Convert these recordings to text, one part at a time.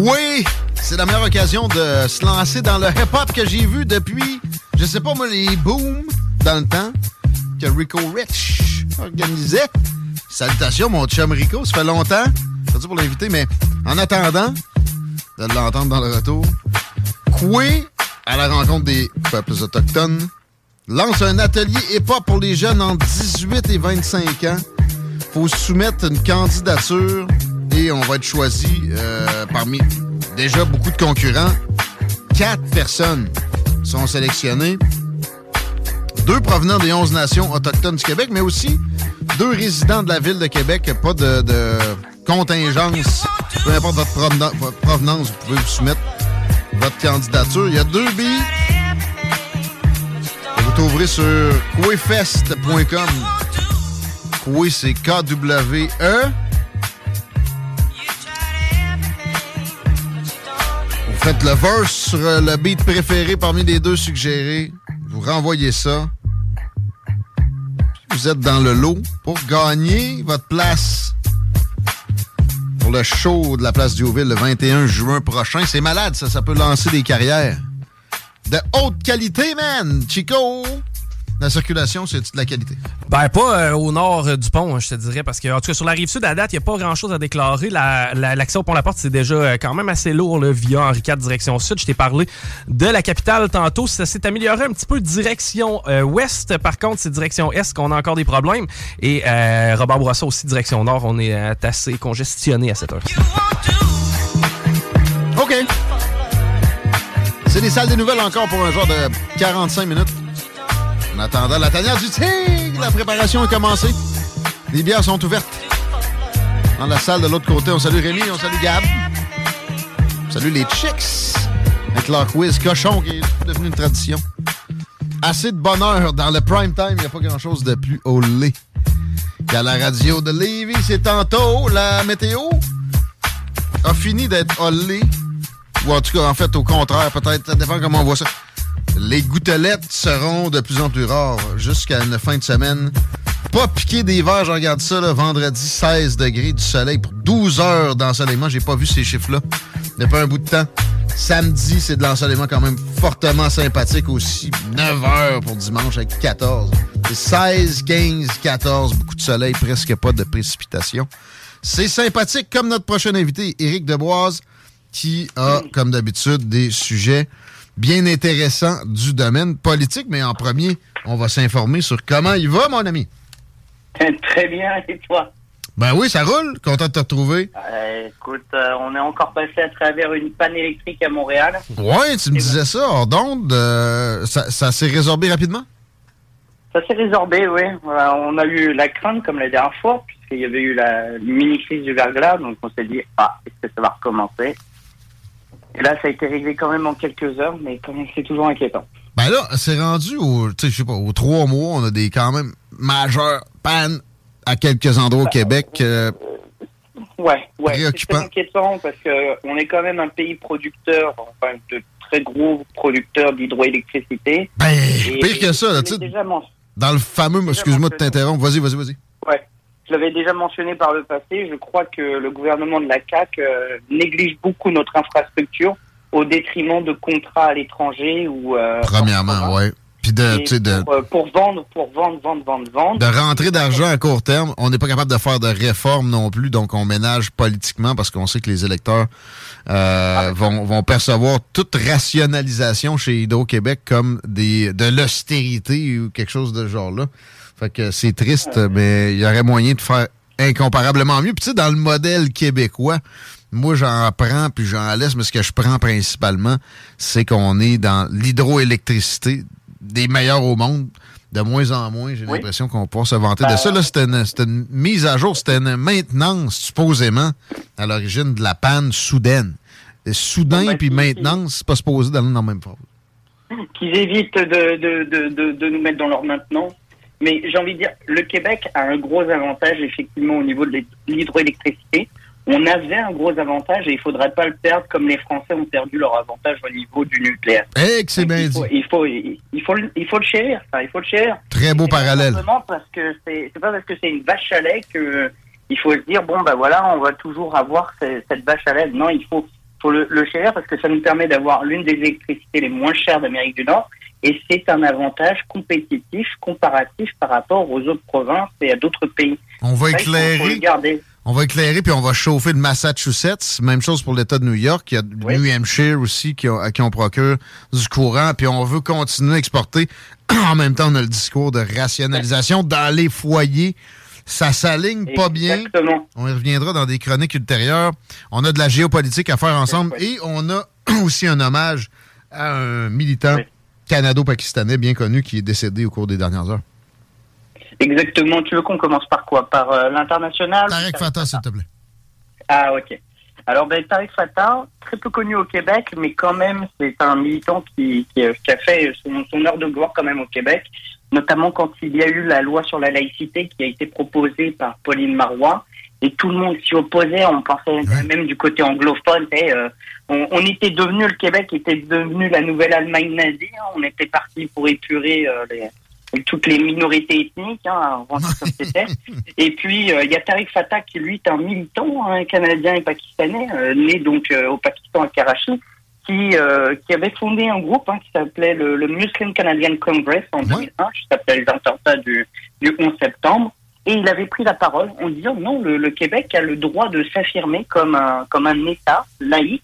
Oui, c'est la meilleure occasion de se lancer dans le hip-hop que j'ai vu depuis, je sais pas moi, les booms dans le temps que Rico Rich organisait. Salutations, mon chum Rico, ça fait longtemps. Merci pour l'inviter, mais en attendant de l'entendre dans le retour, Coué, à la rencontre des peuples autochtones, lance un atelier hip-hop pour les jeunes entre 18 et 25 ans. faut soumettre une candidature on va être choisi euh, parmi déjà beaucoup de concurrents. Quatre personnes sont sélectionnées. Deux provenant des 11 nations autochtones du Québec, mais aussi deux résidents de la ville de Québec. Pas de, contingence. Peu importe votre, provenance, vous pouvez vous soumettre votre candidature. Il y a deux billes. Vous trouverez sur couefest.com. Coué, c'est K-W-E. Faites le verse sur euh, le beat préféré parmi les deux suggérés. Vous renvoyez ça. Vous êtes dans le lot pour gagner votre place pour le show de la place Diouville le 21 juin prochain. C'est malade, ça, ça peut lancer des carrières de haute qualité, man. Chico, la circulation, c'est de la qualité? Ben, pas euh, au nord euh, du pont, hein, je te dirais, parce que, en tout cas, sur la rive sud, à date, il n'y a pas grand-chose à déclarer. L'accès au pont-la-porte, c'est déjà euh, quand même assez lourd, là, via Henri IV, direction sud. Je t'ai parlé de la capitale tantôt. Ça s'est amélioré un petit peu direction ouest. Par contre, c'est direction est qu'on a encore des problèmes. Et Robert Bourassa aussi, direction nord, on est assez congestionné à cette heure. OK. C'est des salles de nouvelles encore pour un genre de 45 minutes. En attendant la tanière du tigre, la préparation est commencée. Les bières sont ouvertes. Dans la salle de l'autre côté, on salue Rémi, on salue Gab. On salue les chicks avec leur quiz cochon qui est devenu une tradition. Assez de bonheur dans le prime time, il n'y a pas grand-chose de plus au lait. A la radio de Lévis, c'est tantôt la météo a fini d'être au. Ou en tout cas, en fait, au contraire, peut-être, ça dépend comment on voit ça. Les gouttelettes seront de plus en plus rares jusqu'à une fin de semaine. Pas piquer des verres, je regarde ça, là, vendredi 16 degrés du soleil pour 12 heures d'ensoleillement. J'ai pas vu ces chiffres-là depuis un bout de temps. Samedi, c'est de l'ensoleillement quand même fortement sympathique aussi. 9 heures pour dimanche avec 14. 16, 15, 14, beaucoup de soleil, presque pas de précipitation. C'est sympathique comme notre prochain invité, Éric Deboise, qui a, comme d'habitude, des sujets bien intéressant du domaine politique, mais en premier, on va s'informer sur comment il va, mon ami. Très bien, et toi? Ben oui, ça roule. Content de te retrouver. Euh, écoute, euh, on est encore passé à travers une panne électrique à Montréal. Ouais, tu me disais ça, hors d'onde. Euh, ça, ça s'est résorbé rapidement? Ça s'est résorbé, oui. on a eu la crainte comme la dernière fois, puisqu'il y avait eu la mini-crise du verglas, donc on s'est dit, ah, est-ce que ça va recommencer? Et là, ça a été réglé quand même en quelques heures, mais quand même, c'est toujours inquiétant. Ben là, c'est rendu au, je sais pas, aux trois mois, on a des quand même majeures pannes à quelques endroits au ben, Québec. Euh, ouais, ouais. C'est inquiétant parce qu'on est quand même un pays producteur, enfin, de très gros producteur d'hydroélectricité. Ben, pire que ça, tu sais. Dans le fameux, excuse-moi de t'interrompre, vas-y, vas-y, vas-y. Ouais. Je l'avais déjà mentionné par le passé, je crois que le gouvernement de la CAQ euh, néglige beaucoup notre infrastructure au détriment de contrats à l'étranger ou... Euh, Premièrement, oui. Puis de, de pour, euh, pour, vendre, pour vendre, vendre, vendre, vendre. De rentrer d'argent à court terme. On n'est pas capable de faire de réformes non plus, donc on ménage politiquement parce qu'on sait que les électeurs euh, vont, vont percevoir toute rationalisation chez Hydro-Québec comme des de l'austérité ou quelque chose de ce genre-là. Fait que c'est triste, mais il y aurait moyen de faire incomparablement mieux. Puis tu sais, dans le modèle québécois, moi j'en prends puis j'en laisse, mais ce que je prends principalement, c'est qu'on est dans l'hydroélectricité des meilleurs au monde. De moins en moins, j'ai l'impression qu'on peut se vanter de ça. Là, c'était une, mise à jour, c'était une maintenance, supposément, à l'origine de la panne soudaine. Et soudain ben, puis maintenance, c'est pas supposé d'aller dans la même phase. Qu'ils évitent de, de, de, de, nous mettre dans leur maintenance. Mais j'ai envie de dire, le Québec a un gros avantage, effectivement, au niveau de l'hydroélectricité on avait un gros avantage et il faudrait pas le perdre comme les Français ont perdu leur avantage au niveau du nucléaire. C'est bien il faut. Il faut, il faut, il faut le chérir. il faut le chérir. Très beau parallèle. Simplement parce que c'est, pas parce que c'est une vache à lait que il faut se dire bon bah voilà on va toujours avoir cette, vache à lait. Non, il faut, faut le, le chérir parce que ça nous permet d'avoir l'une des électricités les moins chères d'Amérique du Nord et c'est un avantage compétitif, comparatif par rapport aux autres provinces et à d'autres pays. On va éclairer. On va éclairer puis on va chauffer le Massachusetts. Même chose pour l'État de New York. Il y a New Hampshire aussi qui, à qui on procure du courant. Puis on veut continuer à exporter. en même temps, on a le discours de rationalisation dans les foyers. Ça s'aligne pas bien. On y reviendra dans des chroniques ultérieures. On a de la géopolitique à faire ensemble et on a aussi un hommage à un militant canado-pakistanais bien connu qui est décédé au cours des dernières heures. Exactement. Tu veux qu'on commence par quoi? Par euh, l'international? Tariq Fatah, s'il te plaît. Ah, ok. Alors, ben, Tariq Fatah, très peu connu au Québec, mais quand même, c'est un militant qui, qui, a fait son, heure de gloire quand même au Québec, notamment quand il y a eu la loi sur la laïcité qui a été proposée par Pauline Marois, et tout le monde s'y opposait, on pensait même du côté anglophone, euh, on, était devenu, le Québec était devenu la nouvelle Allemagne nazie, hein. on était parti pour épurer euh, les toutes les minorités ethniques, hein, avant c'était. Et puis euh, il y a Tariq Fatah qui lui est un militant hein, canadien et pakistanais, euh, né donc euh, au Pakistan à Karachi, qui qui avait fondé un groupe hein, qui s'appelait le, Muslim Canadian Congress en 2001, qui s'appelle l'attentat du, du 11 septembre. Et il avait pris la parole en disant non, le, le Québec a le droit de s'affirmer comme un comme un État laïque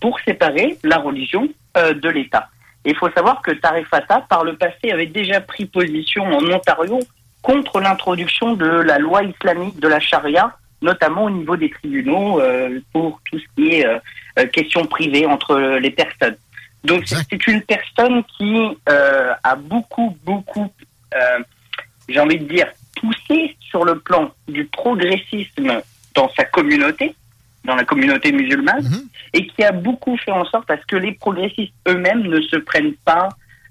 pour séparer la religion de l'État. Il faut savoir que Tarek Fatah, par le passé, avait déjà pris position en Ontario contre l'introduction de la loi islamique de la charia, notamment au niveau des tribunaux, euh, pour tout ce qui est euh, euh, question privée entre les personnes. Donc c'est une personne qui a beaucoup, beaucoup, j'ai envie de dire, poussé sur le plan du progressisme dans sa communauté, dans la communauté musulmane mhm. et qui a beaucoup fait en sorte à ce que les progressistes eux-mêmes ne se prennent pas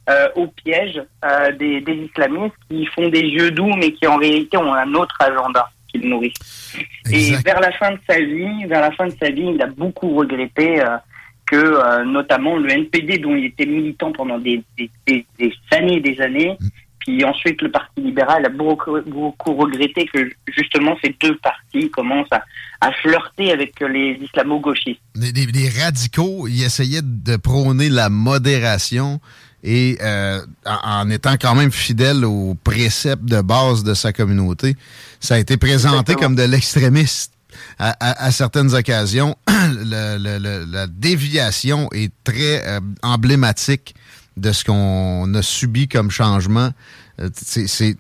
euh, au piège euh, des, des, islamistes qui font des yeux doux mais qui en réalité ont un autre agenda qu'ils nourrissent. Et vers la fin de sa vie, vers la fin de sa vie, il a beaucoup regretté euh, que euh, notamment le NPD dont il était militant pendant des, des, des, années et des années mm. Puis ensuite, le Parti libéral a beaucoup, beaucoup regretté que justement ces deux partis commencent à, flirter avec les islamo-gauchistes. Les, radicaux, ils essayaient de prôner la modération et euh, en, étant quand même fidèle aux préceptes de base de sa communauté, ça a été présenté comme de l'extrémiste. À, certaines occasions, la déviation est très euh, emblématique de ce qu'on a subi comme changement. Euh, c'est,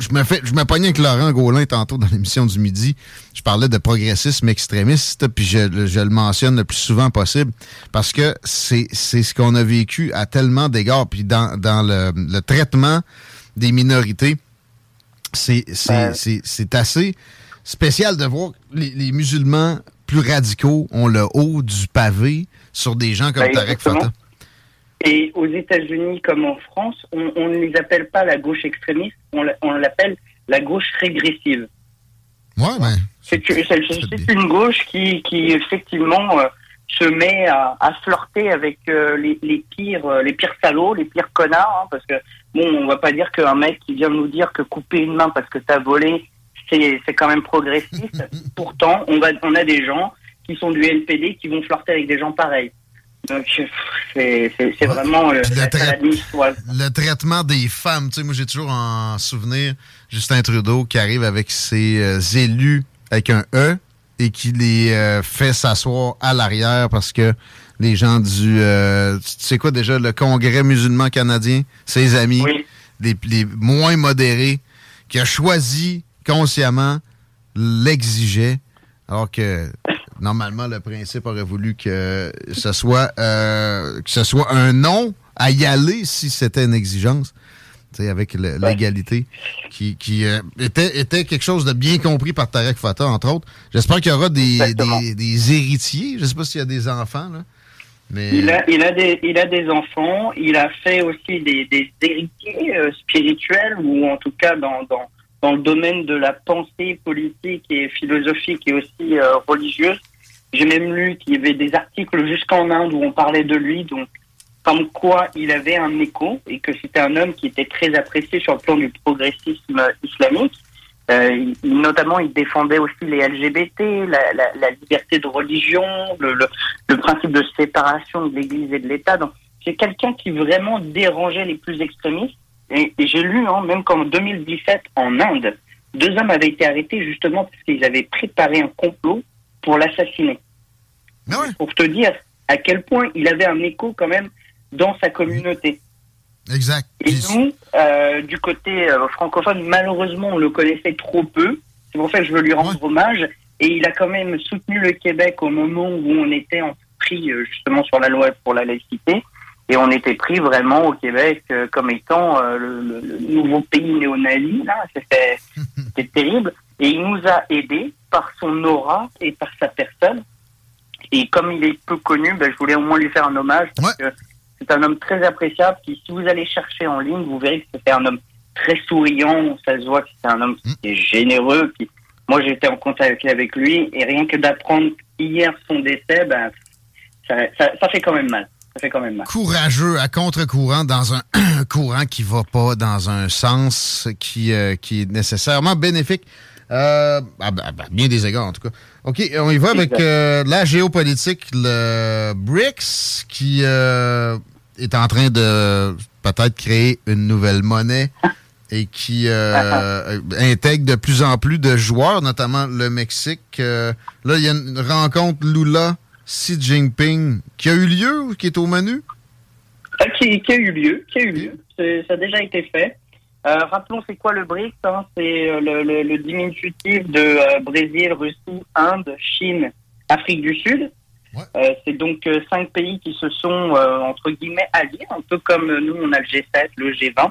je me fais, je me pognais avec Laurent Gaulin tantôt dans l'émission du midi. Je parlais de progressisme extrémiste, puis je, le mentionne le plus souvent possible parce que c'est, c'est ce qu'on a vécu à tellement d'égards. Puis dans, dans le, traitement des minorités, c'est, c'est, c'est, assez spécial de voir les, les, musulmans plus radicaux ont le haut du pavé sur des gens comme ben, Tarek Fatah. Et aux États-Unis comme en France, on, ne les appelle pas la gauche extrémiste, on l'appelle la gauche régressive. Ouais, mais. C'est une gauche qui, qui effectivement euh, se met à, à, flirter avec euh, les, les, pires, euh, les pires salauds, les pires connards, hein, parce que bon, on va pas dire qu'un mec qui vient nous dire que couper une main parce que t'as volé, c'est quand même progressiste. Pourtant, on va, on a des gens qui sont du NPD qui vont flirter avec des gens pareils. Donc, c'est vraiment euh, le, traitement des femmes. Tu sais, moi, j'ai toujours en souvenir Justin Trudeau qui arrive avec ses euh, élus avec un E et qui les euh, fait s'asseoir à l'arrière parce que les gens du... tu sais quoi déjà, le Congrès musulman canadien, ses amis, les, les moins modérés, qui a choisi consciemment l'exigeait alors que normalement, le principe aurait voulu que ce soit, euh, que ce soit un non à y aller si c'était une exigence. avec l'égalité, qui, qui euh, était, était quelque chose de bien compris par Tarek Fatah, entre autres. J'espère qu'il y aura des, des, héritiers. Je ne sais pas s'il y a des enfants, là. Mais... Il, a, il, a des, il a des enfants, il a fait aussi des, des héritiers euh, spirituels, ou en tout cas dans, dans, dans le domaine de la pensée politique et philosophique et aussi euh, religieuse. J'ai même lu qu'il y avait des articles jusqu'en Inde où on parlait de lui, donc comme quoi il avait un écho et que c'était un homme qui était très apprécié sur le plan du progressisme islamique. Euh, notamment, il défendait aussi les LGBT, la, liberté de religion, le, principe de séparation de l'Église et de l'État. Donc, c'est quelqu'un qui vraiment dérangeait les plus extrémistes et, j'ai lu, hein, même qu'en 2017, en Inde, deux hommes avaient été arrêtés justement parce qu'ils avaient préparé un complot pour l'assassiner. Ah pour te dire à quel point il avait un écho quand même dans sa communauté. Exact. Et nous, euh, du côté euh, francophone, malheureusement, on le connaissait trop peu. C'est pour ça que je veux lui rendre hommage. Et il a quand même soutenu le Québec au moment où on était en pris euh, justement sur la loi pour la laïcité. Et on était pris vraiment au Québec comme étant le, nouveau pays néo-nazi. C'était terrible. Et il nous a aidés par son aura et par sa personne. Et comme il est peu connu, ben, je voulais au moins lui faire un hommage parce que c'est un homme très appréciable. Qui, si vous allez chercher en ligne, vous verrez que c'était un homme très souriant. Ça se voit que c'est un homme qui mm. est généreux. Puis, moi, j'étais en contact avec lui et rien que d'apprendre hier son décès, ben, ça, ça fait quand même mal quand même Courageux à contre-courant dans un courant qui va pas dans un sens qui, euh, qui est nécessairement bénéfique. Euh, à, bien des égards, en tout cas. OK, on y va avec euh, la géopolitique, le BRICS, qui est en train de peut-être créer une nouvelle monnaie et qui intègre de plus en plus de joueurs, notamment le Mexique. là, il y a une rencontre Lula Xi Jinping qui a eu lieu ou qui est au menu? Euh, qui, a eu lieu, qui a eu lieu. Ça a déjà été fait. Euh, rappelons, c'est quoi le BRICS hein? C'est euh, le, diminutif de Brésil, Russie, Inde, Chine, Afrique du Sud. c'est donc cinq pays qui se sont, entre guillemets, alliés, un peu comme nous, on a le G7, le G20.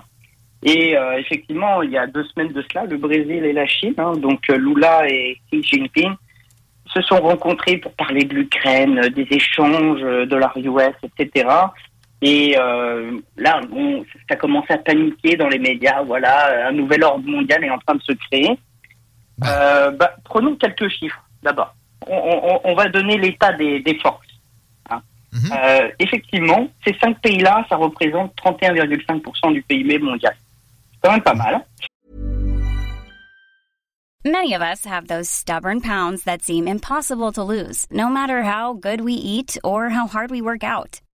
Et effectivement, il y a deux semaines de cela, le Brésil et la Chine, hein, donc Lula et Xi Jinping, se sont rencontrés pour parler de l'Ukraine, des échanges, de la US, etc. Et euh, là, bon, ça commence à paniquer dans les médias. Voilà, un nouvel ordre mondial est en train de se créer. Euh, bah, prenons quelques chiffres d'abord. On, va donner l'état des, forces. Hein. Mhm. Euh, effectivement, ces cinq pays-là, ça représente 31,5% du PIB mondial. C'est quand même pas mal. Many of us have those stubborn pounds that seem impossible to lose, no matter how good we eat or how hard we work out.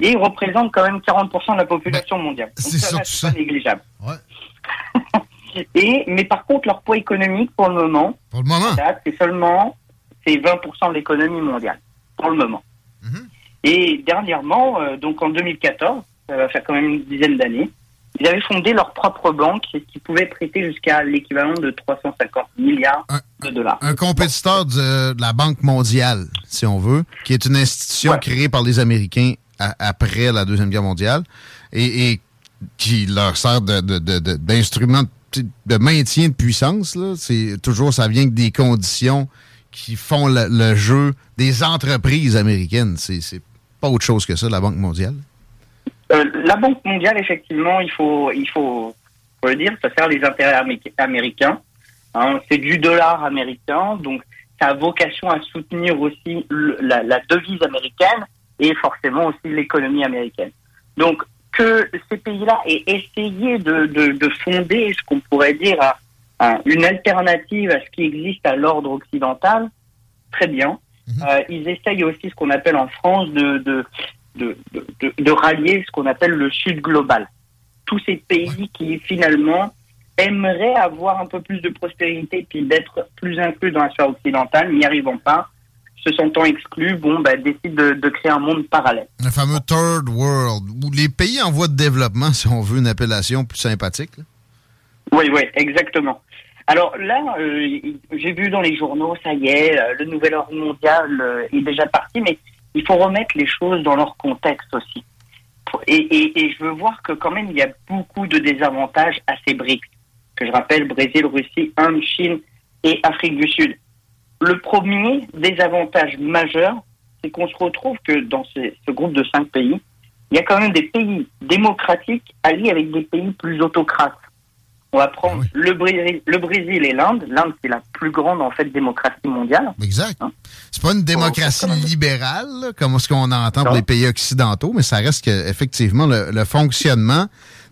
Et il représente quand même 40% de la population mondiale. C'est ça, ça. négligeable. Ouais. Et, mais par contre, leur poids économique, pour le moment, pour le moment, c'est seulement c'est 20% de l'économie mondiale. Pour le moment. Mm -hmm. Et dernièrement, euh, donc en 2014, ça va faire quand même une dizaine d'années, ils avaient fondé leur propre banque qui pouvait prêter jusqu'à l'équivalent de 350 milliards de dollars. Un compétiteur de, la Banque mondiale, si on veut, qui est une institution créée par les Américains après la Deuxième Guerre mondiale et, qui leur sert d'instrument de, de, maintien de puissance. C'est toujours, ça vient des conditions qui font le, jeu des entreprises américaines. C'est pas autre chose que ça, la Banque mondiale. Euh, la Banque mondiale, effectivement, il faut, il faut, le dire, ça sert les intérêts américains. Hein. c'est du dollar américain, donc ça a vocation à soutenir aussi la, devise américaine et forcément aussi l'économie américaine. Donc que ces pays-là aient essayé de, fonder ce qu'on pourrait dire une alternative à ce qui existe à l'ordre occidental, très bien. Mhm. Euh, ils essayent aussi ce qu'on appelle en France de, de, de, rallier ce qu'on appelle le Sud global. Tous ces pays qui finalement aimeraient avoir un peu plus de prospérité puis d'être plus inclus dans la sphère occidentale, n'y arrivant pas, se sentant exclus, bon, bah, décident de, créer un monde parallèle. Le fameux Third World, où les pays en voie de développement, si on veut une appellation plus sympathique. Oui, oui, exactement. Alors là, euh, j'ai vu dans les journaux, ça y est, euh, le nouvel ordre mondial euh, est déjà parti, mais il faut remettre les choses dans leur contexte aussi. Et, je veux voir que quand même, il y a beaucoup de désavantages à ces BRICS, que je rappelle, Brésil, Russie, Inde, Chine et Afrique du Sud. Le premier désavantage majeur, c'est qu'on se retrouve que dans ce, groupe de cinq pays, il y a quand même des pays démocratiques alliés avec des pays plus autocrates. On va prendre le, Brésil, le Brésil et l'Inde. L'Inde, c'est la plus grande, en fait, démocratie mondiale. Exact. Hein? C'est pas une démocratie libérale, comme ce qu'on entend pour les pays occidentaux, mais ça reste que, effectivement, le, fonctionnement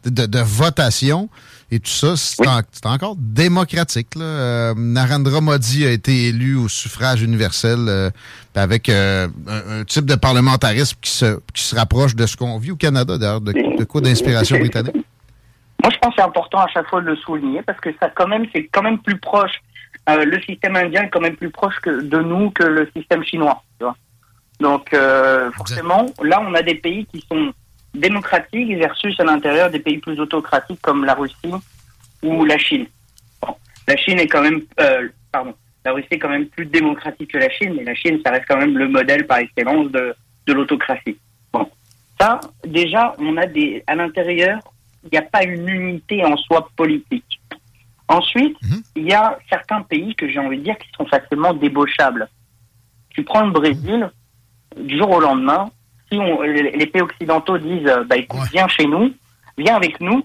de, votation et tout ça, c'est encore démocratique. Euh, Narendra Modi a été élu au suffrage universel euh, avec euh, un, type de parlementarisme qui se, qui se rapproche de ce qu'on vit au Canada, d'ailleurs, de, de quoi d'inspiration britannique. Moi, je pense que c'est important à chaque fois de le souligner parce que ça, quand même, c'est quand même plus proche. Le système indien est quand même plus proche que de nous que le système chinois. Tu vois Donc, forcément, là, on a des pays qui sont démocratiques versus à l'intérieur des pays plus autocratiques comme la Russie ou la Chine. Bon, la Chine est quand même, euh, pardon, la Russie est quand même plus démocratique que la Chine, mais la Chine, ça reste quand même le modèle par excellence de, de l'autocratie. Bon, ça, déjà, on a des à l'intérieur il n'y a pas une unité en soi politique. Ensuite, mhm. il y a certains pays que j'ai envie de dire qui sont facilement débauchables. Tu prends le Brésil, du jour au lendemain, si les pays occidentaux disent bah, écoute, viens chez nous, viens avec nous,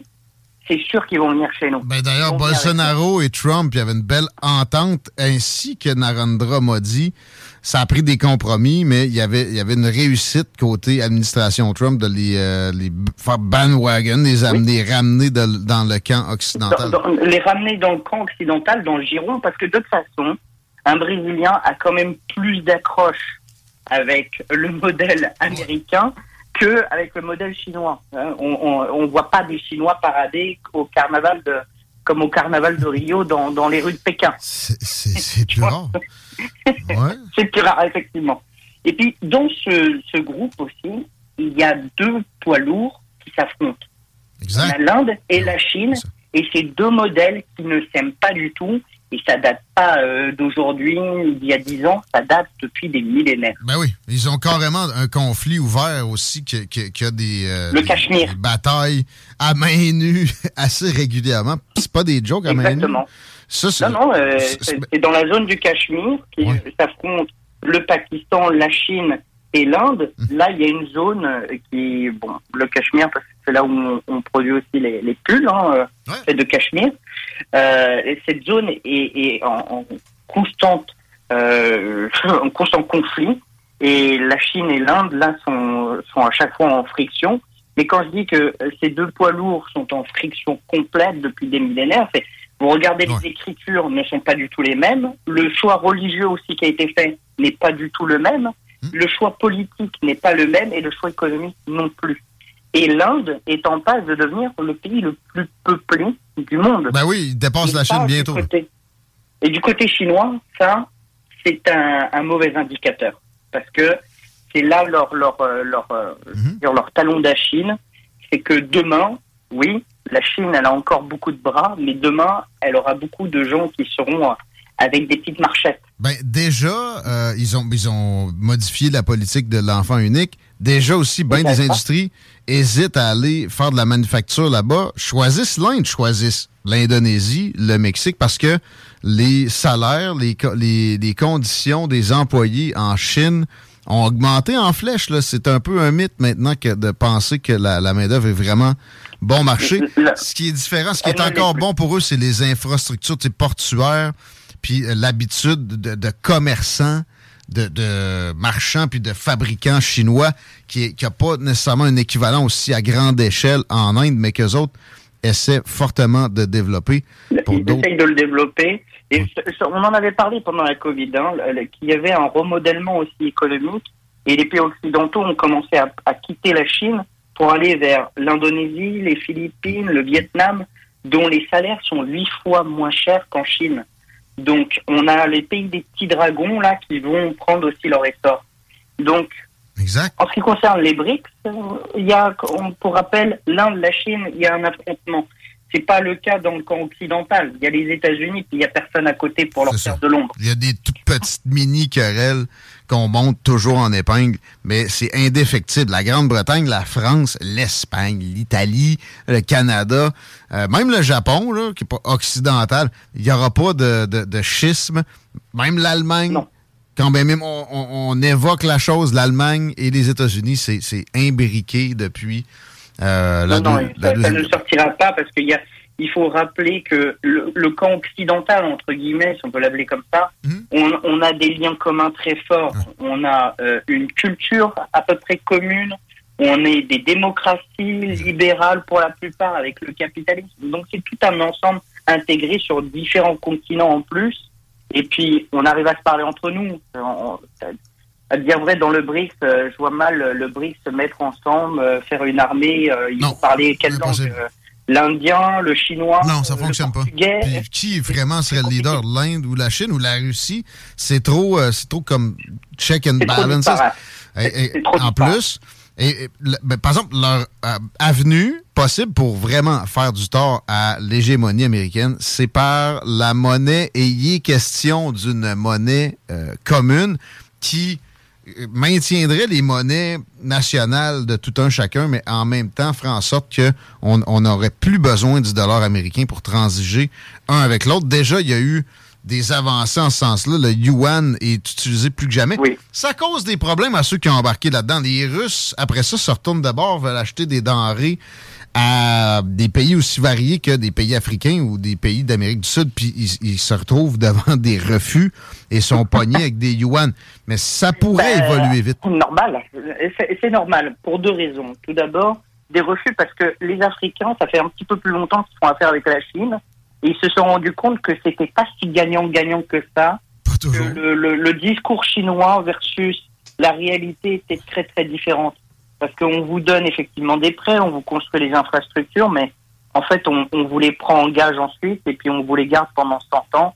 c'est sûr qu'ils vont venir chez nous. Ben D'ailleurs, Bolsonaro et Trump, il y avait une belle entente, ainsi que Narendra Modi ça a pris des compromis, mais il y avait, il y avait une réussite côté administration Trump de les, euh, les faire bandwagon, les amener, ramener dans le camp occidental. les ramener dans le camp occidental, dans le giron, parce que de toute façon, un Brésilien a quand même plus d'accroche avec le modèle américain que avec le modèle chinois. Hein. On ne voit pas des Chinois parader au carnaval de comme au carnaval de Rio dans, dans les rues de Pékin. C'est plus rare. C'est plus rare, effectivement. Et puis, dans ce, ce, groupe aussi, il y a deux poids lourds qui s'affrontent. L'Inde et la Chine. Et ces deux modèles qui ne s'aiment pas du tout et ça date pas euh, d'aujourd'hui, d'il y a dix ans, ça date depuis des millénaires. Ben oui, ils ont carrément un conflit ouvert aussi qui, a des, euh, Le batailles à main nue assez régulièrement. C'est pas des jokes à main nue. Exactement. non, non, euh, c'est dans la zone du Cachemire qui s'affrontent le Pakistan, la Chine et l'Inde. Hum. Là, il y a une zone qui, bon, le Cachemire, parce que c'est là où on, produit aussi les, les pulls, hein, c'est de Cachemire. Euh, cette zone est, en, constante, euh, en constant conflit. Et la Chine et l'Inde, là, sont, sont à chaque fois en friction. Mais quand je dis que ces deux poids lourds sont en friction complète depuis des millénaires, c'est vous regardez les écritures ne sont pas du tout les mêmes. Le choix religieux aussi qui a été fait n'est pas du tout le même. Hmm. Le choix politique n'est pas le même et le choix économique non plus. Et l'Inde est en passe de devenir le pays le plus peuplé du monde. Ben oui, il dépasse la Chine bientôt. Et du côté chinois, ça, c'est un, mauvais indicateur. Parce que c'est là leur, leur, euh, leur, euh, mhm. leur talon d'Achille. C'est que demain, oui, la Chine, elle a encore beaucoup de bras, mais demain, elle aura beaucoup de gens qui seront avec des petites marchettes. Ben, déjà, euh, ils, ont, ils ont modifié la politique de l'enfant unique. Déjà aussi, bien des industries hésitent à aller faire de la manufacture là-bas. Choisissent l'Inde, choisissent l'Indonésie, le Mexique, parce que les salaires, les, les, les conditions des employés en Chine ont augmenté en flèche. C'est un peu un mythe maintenant que de penser que la, la main-d'œuvre est vraiment bon marché. Ce qui est différent, ce qui est encore bon pour eux, c'est les infrastructures portuaires, puis euh, l'habitude de, commerçants, de, marchands, puis de fabricants chinois qui n'a pas nécessairement un équivalent aussi à grande échelle en Inde, mais qu'eux autres essaient fortement de développer. Pour Ils essayent de le développer. Et on en avait parlé pendant la Covid, hein, qu'il y avait un remodèlement aussi économique. Et les pays occidentaux ont commencé à, à quitter la Chine pour aller vers l'Indonésie, les Philippines, le Vietnam, dont les salaires sont huit fois moins chers qu'en Chine. Donc, on a les pays des petits dragons, là, qui vont prendre aussi leur essor. Donc, exact. en ce qui concerne les BRICS, il y a, pour rappel, l'Inde, la Chine, il y a un affrontement. C'est pas le cas dans le camp occidental. Il y a les États-Unis, puis il y a personne à côté pour leur faire de l'ombre. Il y a des toutes petites mini querelles qu'on monte toujours en épingle, mais c'est indéfectible. La Grande-Bretagne, la France, l'Espagne, l'Italie, le Canada, euh, même le Japon, là, qui n'est pas occidental, il n'y aura pas de, de, schisme. Même l'Allemagne, quand même on, évoque la chose, l'Allemagne et les États-Unis, c'est imbriqué depuis euh, la, non, ça, ne sortira pas parce qu'il y a il faut rappeler que le, camp occidental, entre guillemets, si on peut l'appeler comme ça, mhm. on, a des liens communs très forts. On a euh, une culture à peu près commune. On est des démocraties libérales pour la plupart avec le capitalisme. Donc c'est tout un ensemble intégré sur différents continents en plus. Et puis on arrive à se parler entre nous. à dire vrai, dans le BRICS, euh, je vois mal le BRICS se mettre ensemble, euh, faire une armée. ils vont parler quelle langue l'Indien, le Chinois. Non, ça fonctionne pas. Puis qui vraiment serait le leader, l'Inde ou la Chine ou la Russie? C'est trop, euh, c'est trop comme check and balance. en plus, et, ben, par exemple, leur euh, avenue possible pour vraiment faire du tort à l'hégémonie américaine, c'est par la monnaie et il est question d'une monnaie euh, commune qui maintiendrait les monnaies nationales de tout un chacun, mais en même temps ferait en sorte qu'on on n'aurait plus besoin du dollar américain pour transiger un avec l'autre. Déjà, il y a eu des avancées en ce sens-là. Le yuan est utilisé plus que jamais. Ça cause des problèmes à ceux qui ont embarqué là-dedans. Les Russes, après ça, se retournent d'abord, veulent acheter des denrées à des pays aussi variés que des pays africains ou des pays d'Amérique du Sud, puis ils, se retrouvent devant des refus et sont pognés avec des yuan. Mais ça pourrait ben, évoluer vite. Normal. C'est normal pour deux raisons. Tout d'abord, des refus parce que les Africains, ça fait un petit peu plus longtemps qu'ils font affaire avec la Chine et ils se sont rendus compte que c'était pas si gagnant-gagnant que ça. Que le, le discours chinois versus la réalité était très très différente parce qu'on vous donne effectivement des prêts, on vous construit les infrastructures, mais en fait, on, vous les prend en gage ensuite et puis on vous les garde pendant 100 ans.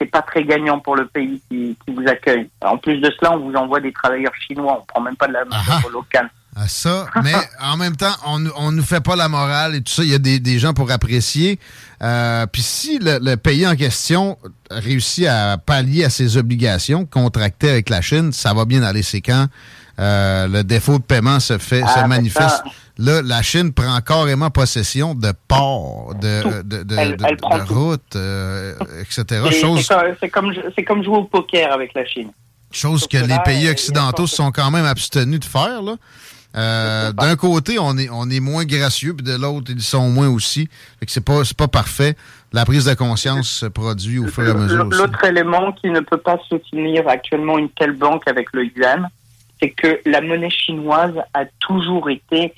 C'est pas très gagnant pour le pays qui, vous accueille. En plus de cela, on vous envoie des travailleurs chinois, on prend même pas de la main locale. À ça, mais en même temps, on, on nous fait pas la morale et tout ça. Il y a des, gens pour apprécier. Euh, Puis si le, pays en question réussit à pallier à ses obligations contractées avec la Chine, ça va bien aller. C'est quand euh, le défaut de paiement se fait, se ah, manifeste. Là, la Chine prend carrément possession de ports, de, de, de, routes, euh, etc. C'est comme, comme jouer au poker avec la Chine. Chose que les pays occidentaux se sont quand même abstenus de faire. Là. Euh, d'un côté, on est, on est moins gracieux, puis de l'autre, ils sont moins aussi. Fait que c'est pas, pas parfait. La prise de conscience se produit au fur et à mesure. L'autre élément qui ne peut pas soutenir actuellement une telle banque avec le yuan, c'est que la monnaie chinoise a toujours été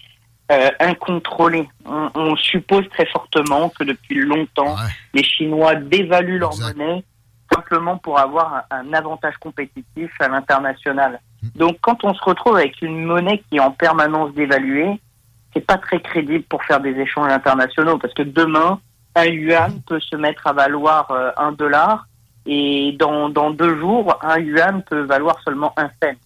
euh, incontrôlée. On, suppose très fortement que depuis longtemps, les Chinois dévaluent leur monnaie simplement pour avoir un, avantage compétitif à l'international. Mm. Donc quand on se retrouve avec une monnaie qui est en permanence dévaluée, c'est pas très crédible pour faire des échanges internationaux parce que demain, un yuan peut se mettre à valoir euh, un dollar et dans, dans deux jours, un yuan peut valoir seulement un cent.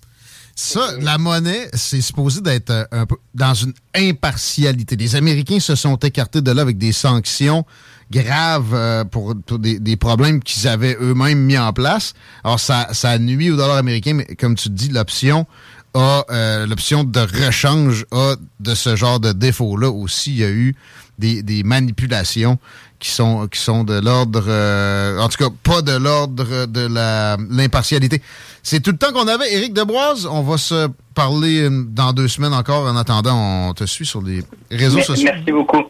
Ça, la monnaie, c'est supposé d'être euh, un peu dans une impartialité. Les Américains se sont écartés de là avec des sanctions graves euh, pour, des, problèmes qu'ils avaient eux-mêmes mis en place. Alors, ça, ça nuit au dollar américain, mais comme tu dis, l'option a euh, l'option de rechange a de ce genre de défaut-là aussi. Il y a eu des, des manipulations qui sont, qui sont de l'ordre, euh, en tout cas, pas de l'ordre de l'impartialité. C'est tout le temps qu'on avait. Éric Deboise, on va se parler dans deux semaines encore. En attendant, on te suit sur les réseaux sociaux. Merci beaucoup.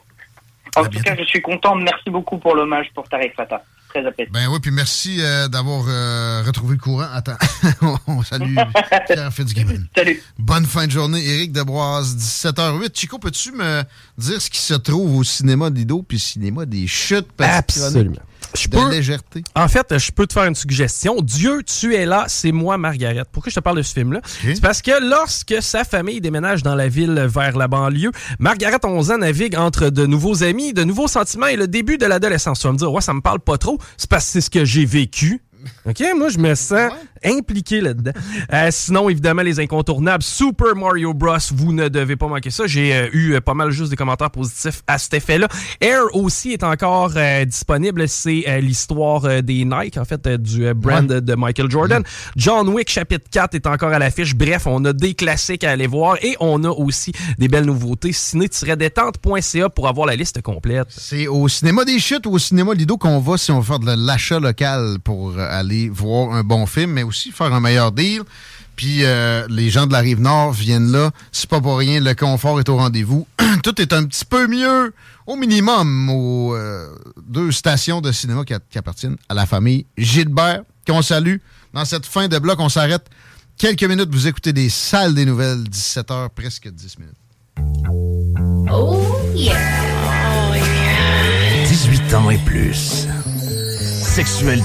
En tout cas, je suis content. Merci beaucoup pour l'hommage pour Tarek Fata. Très apprécié. Ben oui, puis merci euh, d'avoir euh, retrouvé le courant. Attends, on salue Pierre Fitzgibbon. Salut. Bonne fin de journée, Éric Debroise, 17h08. Chico, peux-tu me dire ce qui se trouve au cinéma d'Ido puis cinéma des chutes? Absolument. Je peux, légèreté. En fait, je peux te faire une suggestion. Dieu, tu es là, c'est moi, Margaret. Pourquoi je te parle de ce film-là? C'est parce que lorsque sa famille déménage dans la ville vers la banlieue, Margaret, 11 ans, navigue entre de nouveaux amis, de nouveaux sentiments et le début de l'adolescence. Tu vas me dire, ouais, ça me parle pas trop. C'est parce que c'est ce que j'ai vécu. OK, moi, je me sens impliqué là-dedans. Euh, sinon, évidemment, les incontournables, Super Mario Bros, vous ne devez pas manquer ça. J'ai euh, eu euh, pas mal juste des commentaires positifs à cet effet-là. Air aussi est encore disponible. C'est l'histoire des Nike, en fait, du brand de Michael Jordan. John Wick, chapitre 4, est encore à l'affiche. Bref, on a des classiques à aller voir et on a aussi des belles nouveautés. ciné-détente.ca pour avoir la liste complète. C'est au cinéma des chutes ou au cinéma Lido qu'on va si on veut faire de l'achat local pour aller voir un bon film, mais aussi faire un meilleur deal. Puis euh, les gens de la rive nord viennent là. C'est pas pour rien, le confort est au rendez-vous. Tout est un petit peu mieux, au minimum, aux euh, deux stations de cinéma qui, appartiennent à la famille Gilbert, qu'on salue. Dans cette fin de bloc, on s'arrête quelques minutes. Vous écoutez des salles des nouvelles, 17h, presque 10 minutes. Oh yeah! Oh yeah! 18 ans et plus. Sexuel